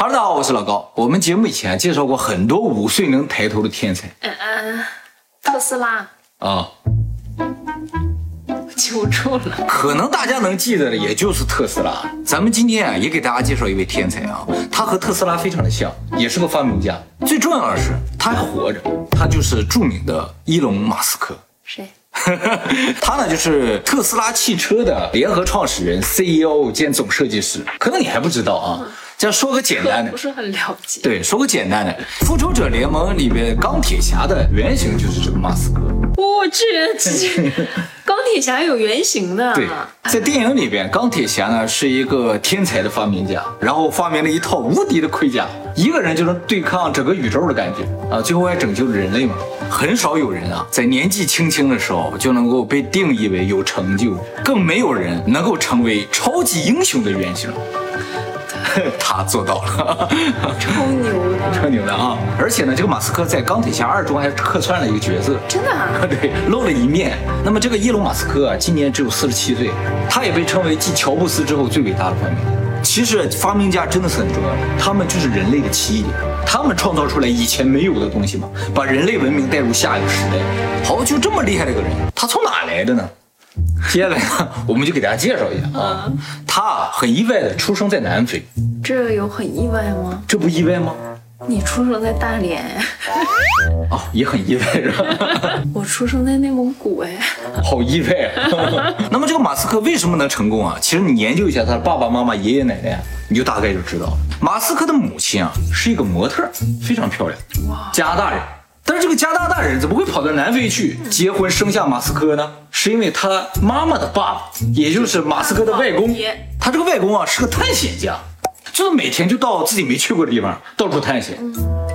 哈喽，大家好，我是老高。我们节目以前介绍过很多五岁能抬头的天才嗯嗯，特斯拉啊，求助了。可能大家能记得的也就是特斯拉。咱们今天啊，也给大家介绍一位天才啊，他和特斯拉非常的像，也是个发明家。最重要的是，他还活着，他就是著名的伊隆马斯克。谁？他呢，就是特斯拉汽车的联合创始人、CEO 兼总设计师。可能你还不知道啊，这说个简单的不。是很了解。对，说个简单的，《复仇者联盟》里边钢铁侠的原型就是这个马斯克。我去，这钢铁侠有原型的。对，在电影里边，钢铁侠呢是一个天才的发明家，然后发明了一套无敌的盔甲，一个人就能对抗整个宇宙的感觉啊！最后还拯救了人类嘛。很少有人啊，在年纪轻轻的时候就能够被定义为有成就，更没有人能够成为超级英雄的原型。他做到了。超牛的，超牛的啊！而且呢，这个马斯克在《钢铁侠二》中还客串了一个角色，真的啊？对，露了一面。那么这个伊隆马斯克啊，今年只有四十七岁，他也被称为继乔布斯之后最伟大的发明家。其实发明家真的是很重要的，他们就是人类的奇异点，他们创造出来以前没有的东西嘛，把人类文明带入下一个时代。好，就这么厉害的一个人，他从哪来的呢？接下来呢，我们就给大家介绍一下啊，他啊很意外的出生在南非，这有很意外吗？这不意外吗？你出生在大连，哦，也很意外是吧？我出生在内蒙古，哎，好意外啊！那么这个马斯克为什么能成功啊？其实你研究一下他的爸爸妈妈、爷爷奶奶，你就大概就知道了。马斯克的母亲啊是一个模特，非常漂亮，加拿大人。但是这个加拿大人怎么会跑到南非去结婚生下马斯克呢？是因为他妈妈的爸爸，也就是马斯克的外公，他这个外公啊是个探险家，就是每天就到自己没去过的地方到处探险。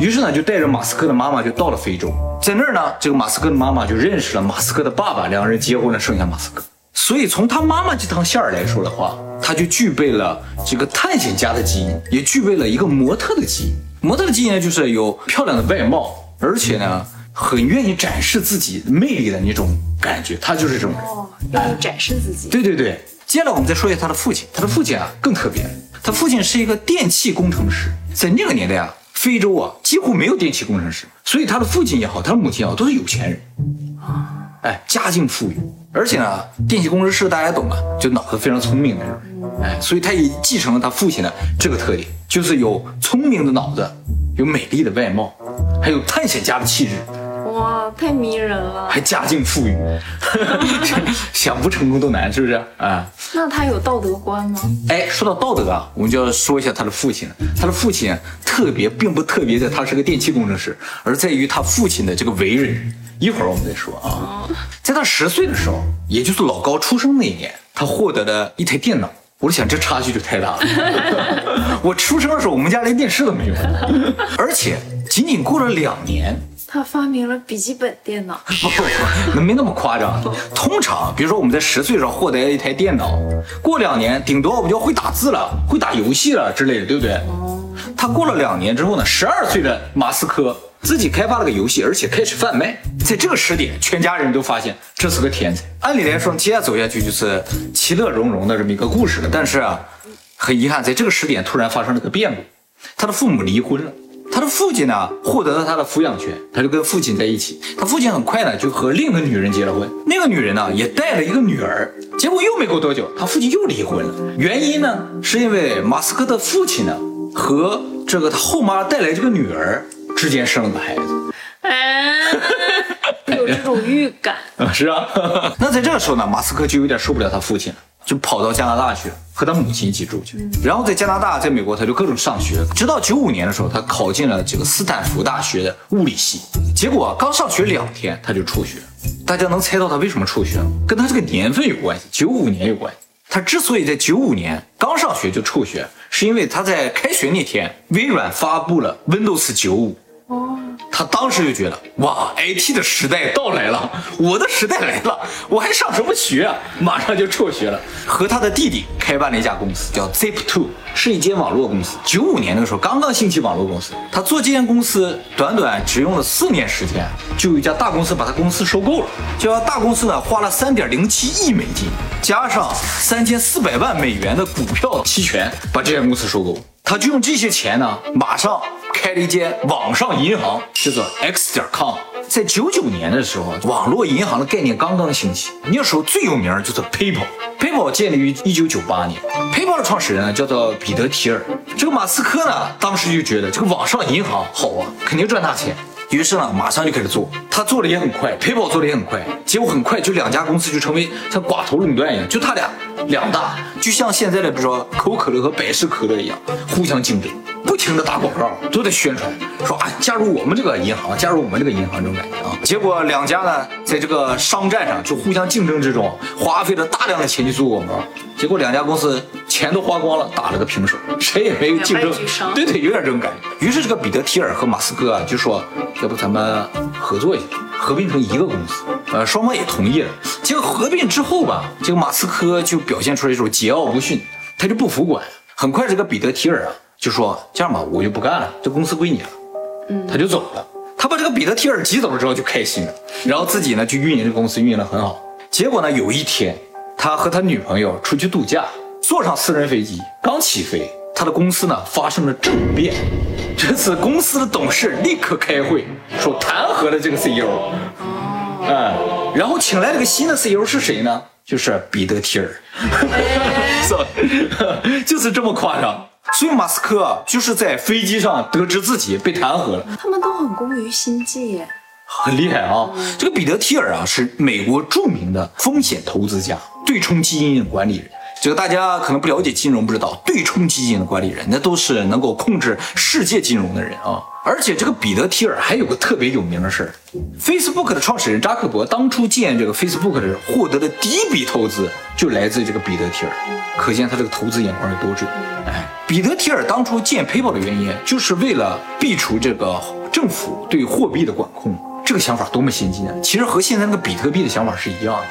于是呢，就带着马斯克的妈妈就到了非洲，在那儿呢，这个马斯克的妈妈就认识了马斯克的爸爸，两个人结婚了，生下马斯克。所以从他妈妈这趟线儿来说的话，他就具备了这个探险家的基因，也具备了一个模特的基因。模特的基因呢，就是有漂亮的外貌，而且呢，很愿意展示自己魅力的那种感觉。他就是这种人。哦，意展示自己。对对对，接下来我们再说一下他的父亲。他的父亲啊更特别，他父亲是一个电气工程师。在那个年代啊，非洲啊几乎没有电气工程师，所以他的父亲也好，他的母亲也好，都是有钱人。哎，家境富裕，而且呢，电气工程师大家懂啊，就脑子非常聪明的人。哎，所以他也继承了他父亲的这个特点，就是有聪明的脑子，有美丽的外貌，还有探险家的气质。哇，太迷人了。还家境富裕，想不成功都难，是不是啊？那他有道德观吗？哎，说到道德啊，我们就要说一下他的父亲了。他的父亲特别，并不特别在他是个电气工程师，而在于他父亲的这个为人。一会儿我们再说啊。在他十岁的时候，也就是老高出生那一年，他获得了一台电脑。我就想，这差距就太大了。我出生的时候，我们家连电视都没有，而且仅仅过了两年，他发明了笔记本电脑。不不没那么夸张。通常，比如说我们在十岁的时候获得一台电脑，过两年顶多我们就会打字了，会打游戏了之类的，对不对？他过了两年之后呢，十二岁的马斯克自己开发了个游戏，而且开始贩卖。在这个时点，全家人都发现这是个天才。按理来说，接下走下去就是其乐融融的这么一个故事了。但是啊，很遗憾，在这个时点突然发生了个变故，他的父母离婚了。他的父亲呢，获得了他的抚养权，他就跟父亲在一起。他父亲很快呢，就和另一个女人结了婚。那个女人呢，也带了一个女儿。结果又没过多久，他父亲又离婚了。原因呢，是因为马斯克的父亲呢，和这个他后妈带来这个女儿之间生了个孩子。哎，有这种预感。啊，是啊。那在这个时候呢，马斯克就有点受不了他父亲了，就跑到加拿大去，和他母亲一起住去。然后在加拿大，在美国，他就各种上学，直到九五年的时候，他考进了这个斯坦福大学的物理系。结果啊刚上学两天，他就辍学。大家能猜到他为什么辍学吗？跟他这个年份有关系，九五年有关系。他之所以在九五年刚上学就辍学，是因为他在开学那天，微软发布了 Windows 九五。他当时就觉得，哇，IT 的时代到来了，我的时代来了，我还上什么学啊？马上就辍学了，和他的弟弟开办了一家公司，叫 Zip2，是一间网络公司。九五年那个时候刚刚兴起网络公司，他做这间公司短短只用了四年时间，就有一家大公司把他公司收购了。这家大公司呢，花了三点零七亿美金，加上三千四百万美元的股票期权，把这家公司收购。他就用这些钱呢，马上开了一间网上银行，叫做 X 点 com。在九九年的时候，网络银行的概念刚刚兴起。那时候最有名就是 PayPal，PayPal 建立于一九九八年。PayPal 的创始人呢叫做彼得提尔。这个马斯克呢，当时就觉得这个网上银行好啊，肯定赚大钱。于是呢，马上就开始做，他做的也很快，PayPal 做的也很快，结果很快就两家公司就成为像寡头垄断一样，就他俩两大，就像现在的比如说可口可乐和百事可乐一样，互相竞争，停的打广告，都在宣传，说啊加入我们这个银行，加入我们这个银行这种感觉啊。结果两家呢，在这个商战上就互相竞争之中，花费了大量的钱去做广告，结果两家公司钱都花光了，打了个平手，谁也没有竞争，对对，有点这种感觉。于是这个彼得提尔和马斯克啊就说。要不咱们合作一下，合并成一个公司？呃，双方也同意了。结果合并之后吧，这个马斯克就表现出来一种桀骜不驯，他就不服管。很快，这个彼得提尔啊就说：“这样吧，我就不干了，这公司归你了。”嗯，他就走了。他把这个彼得提尔挤走了之后就开心了，然后自己呢就运营这公司，运营的很好。结果呢，有一天他和他女朋友出去度假，坐上私人飞机，刚起飞。他的公司呢发生了政变，这次公司的董事立刻开会，说弹劾了这个 CEO，嗯，然后请来了个新的 CEO 是谁呢？就是彼得提尔，就是这么夸张。所以马斯克就是在飞机上得知自己被弹劾了。他们都很工于心计耶，很厉害啊。这个彼得提尔啊是美国著名的风险投资家、对冲基金管理人。这个大家可能不了解金融，不知道对冲基金的管理人，那都是能够控制世界金融的人啊。而且这个彼得提尔还有个特别有名的事儿，Facebook 的创始人扎克伯当初建这个 Facebook 的获得的第一笔投资就来自这个彼得提尔，可见他这个投资眼光有多准。哎，彼得提尔当初建 PayPal 的原因，就是为了避除这个政府对货币的管控。这个想法多么先进啊！其实和现在那个比特币的想法是一样的。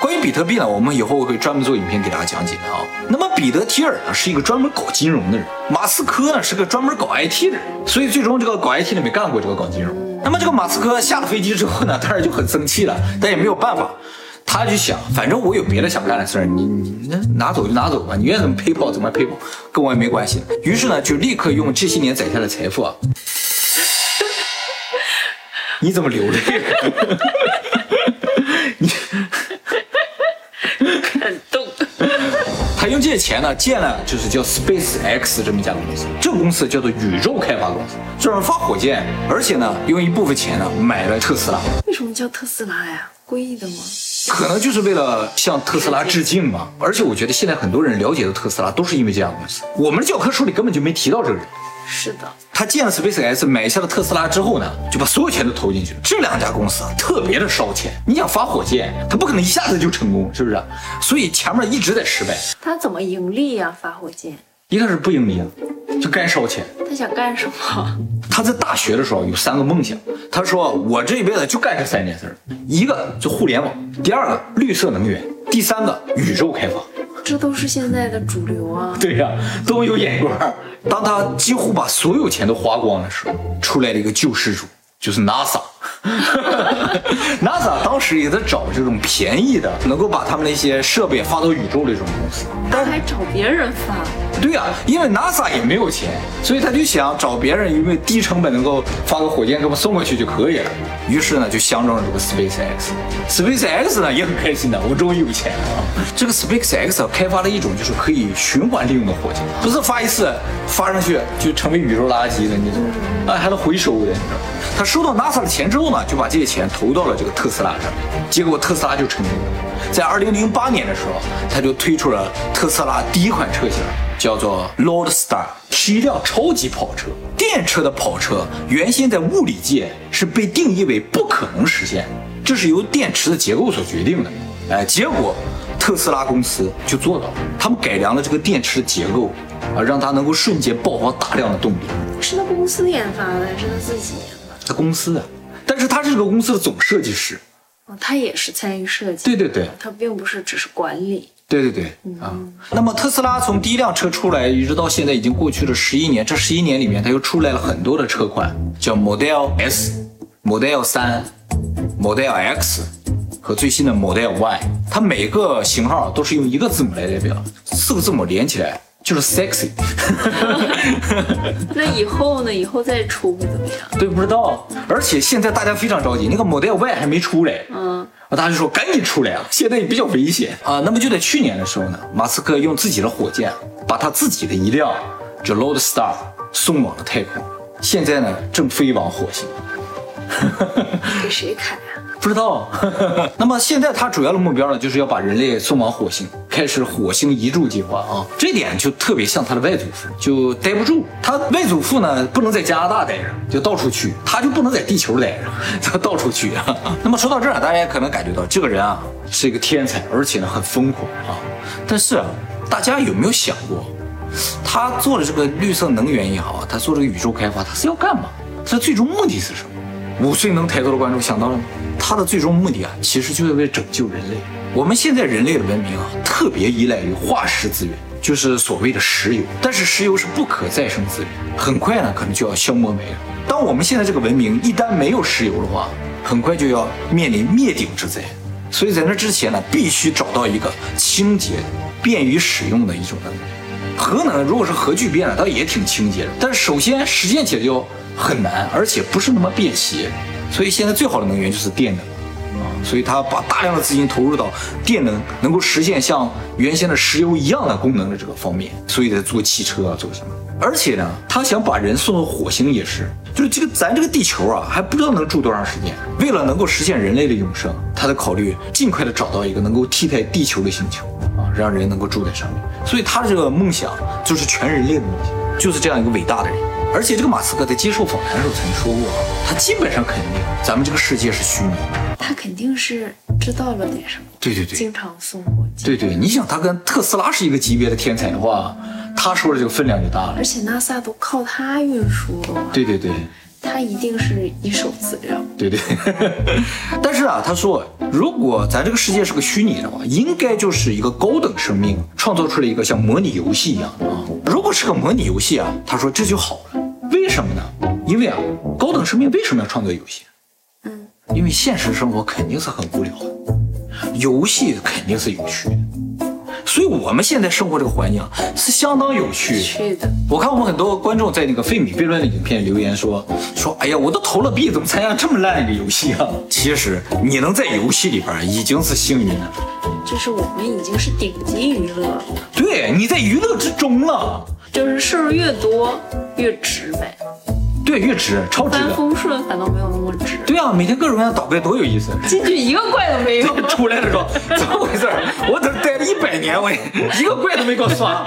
关于比特币呢，我们以后会专门做影片给大家讲解啊。那么彼得提尔呢是一个专门搞金融的人，马斯克呢是个专门搞 IT 的人，所以最终这个搞 IT 的没干过这个搞金融。那么这个马斯克下了飞机之后呢，当然就很生气了，但也没有办法，他就想，反正我有别的想干的事儿，你你那拿走就拿走吧，你愿意怎么赔跑怎么赔跑，跟我也没关系。于是呢，就立刻用这些年攒下的财富啊。你怎么流泪？你感动。他用这些钱呢，建了就是叫 Space X 这么一家公司。这个公司叫做宇宙开发公司，专门发火箭，而且呢，用一部分钱呢买了特斯拉。为什么叫特斯拉呀？故意的吗？可能就是为了向特斯拉致敬吧。而且我觉得现在很多人了解的特斯拉都是因为这家公司。我们的教科书里根本就没提到这个人。是的，他建了 Space X，买下了特斯拉之后呢，就把所有钱都投进去了。这两家公司啊，特别的烧钱。你想发火箭，他不可能一下子就成功，是不是？所以前面一直在失败。他怎么盈利呀？发火箭一开始不盈利啊，就干烧钱。他想干什么？他在大学的时候有三个梦想。他说：“我这一辈子就干这三件事，一个就互联网，第二个绿色能源，第三个宇宙开发。”这都是现在的主流啊！对呀，都有眼光。当他几乎把所有钱都花光的时候，出来了一个救世主，就是 NASA。NASA 当时也在找这种便宜的，能够把他们那些设备发到宇宙的这种公司，但还找别人发。对呀，因为 NASA 也没有钱，所以他就想找别人，因为低成本能够发个火箭给我们送过去就可以了。于是呢，就相中了这个 Space X。Space X 呢也很开心的，我终于有钱了。这个 Space X 开发了一种就是可以循环利用的火箭，不是发一次发上去就成为宇宙垃圾了，你知道？啊，还能回收的，你知道？他收到 NASA 的钱之后呢，就把这些钱投到了这个特斯拉上，结果特斯拉就成功了。在二零零八年的时候，他就推出了特斯拉第一款车型，叫做 Roadster，是一辆超级跑车。电车的跑车原先在物理界是被定义为不可能实现，这是由电池的结构所决定的。哎，结果特斯拉公司就做到了，他们改良了这个电池的结构，啊，让它能够瞬间爆发大量的动力。是他公司研发的，还是他自己研发的？他公司的，但是他是这个公司的总设计师，哦，他也是参与设计，对对对，他并不是只是管理，对对对，啊，那么特斯拉从第一辆车出来一直到现在已经过去了十一年，这十一年里面，它又出来了很多的车款，叫 Model S、Model 三、Model X 和最新的 Model Y，它每个型号都是用一个字母来代表，四个字母连起来就是 sexy。那以后呢？以后再出会怎么样？对，不知道。而且现在大家非常着急，那个 Model Y 还没出来，嗯，啊，大家就说赶紧出来啊，现在也比较危险啊。那么就在去年的时候呢，马斯克用自己的火箭把他自己的一辆这 Loadstar 送往了太空，现在呢正飞往火星。给谁开啊？不知道。那么现在他主要的目标呢，就是要把人类送往火星，开始火星移住计划啊。这点就特别像他的外祖父，就待不住。他外祖父呢，不能在加拿大待着，就到处去；他就不能在地球待着，他到处去啊。那么说到这儿，大家可能感觉到这个人啊是一个天才，而且呢很疯狂啊。但是啊，大家有没有想过，他做的这个绿色能源也好，他做这个宇宙开发，他是要干嘛？他最终目的是什么？五岁能抬头的观众想到了吗？它的最终目的啊，其实就是为了拯救人类。我们现在人类的文明啊，特别依赖于化石资源，就是所谓的石油。但是石油是不可再生资源，很快呢可能就要消磨没了。当我们现在这个文明一旦没有石油的话，很快就要面临灭顶之灾。所以在那之前呢，必须找到一个清洁、便于使用的一种能源。核能如果是核聚变了，倒也挺清洁的，但是首先实现起来就很难，而且不是那么便携。所以现在最好的能源就是电能啊，所以他把大量的资金投入到电能能够实现像原先的石油一样的功能的这个方面，所以在做汽车啊，做什么？而且呢，他想把人送到火星也是，就是这个咱这个地球啊，还不知道能住多长时间。为了能够实现人类的永生，他在考虑尽快的找到一个能够替代地球的星球啊，让人能够住在上面。所以他这个梦想就是全人类的梦想，就是这样一个伟大的人。而且这个马斯克在接受访谈的时候曾经说过啊，他基本上肯定咱们这个世界是虚拟的。他肯定是知道了点什么，对对对，经常送火箭。对对，你想他跟特斯拉是一个级别的天才的话，他说的这个分量就大了而。且 NASA 都靠他运输了，对对对。他一定是一手资料。对对，但是啊，他说，如果咱这个世界是个虚拟的话，应该就是一个高等生命创造出了一个像模拟游戏一样的啊。如果是个模拟游戏啊，他说这就好了。为什么呢？因为啊，高等生命为什么要创造游戏？嗯，因为现实生活肯定是很无聊的，游戏肯定是有趣的。所以我们现在生活这个环境啊是相当有趣的。的。我看我们很多观众在那个费米悖论的影片留言说说，哎呀，我都投了币，怎么参加这么烂的一个游戏啊？其实你能在游戏里边已经是幸运了，就是我们已经是顶级娱乐了，对，你在娱乐之中了，就是事儿越多越直呗，对，越直，超直。风顺反倒没有那么直。对啊，每天各种各样的倒怪多有意思。进去一个怪都没有。出来的时候怎么回事？我这待了一百年，我一个怪都没给我刷。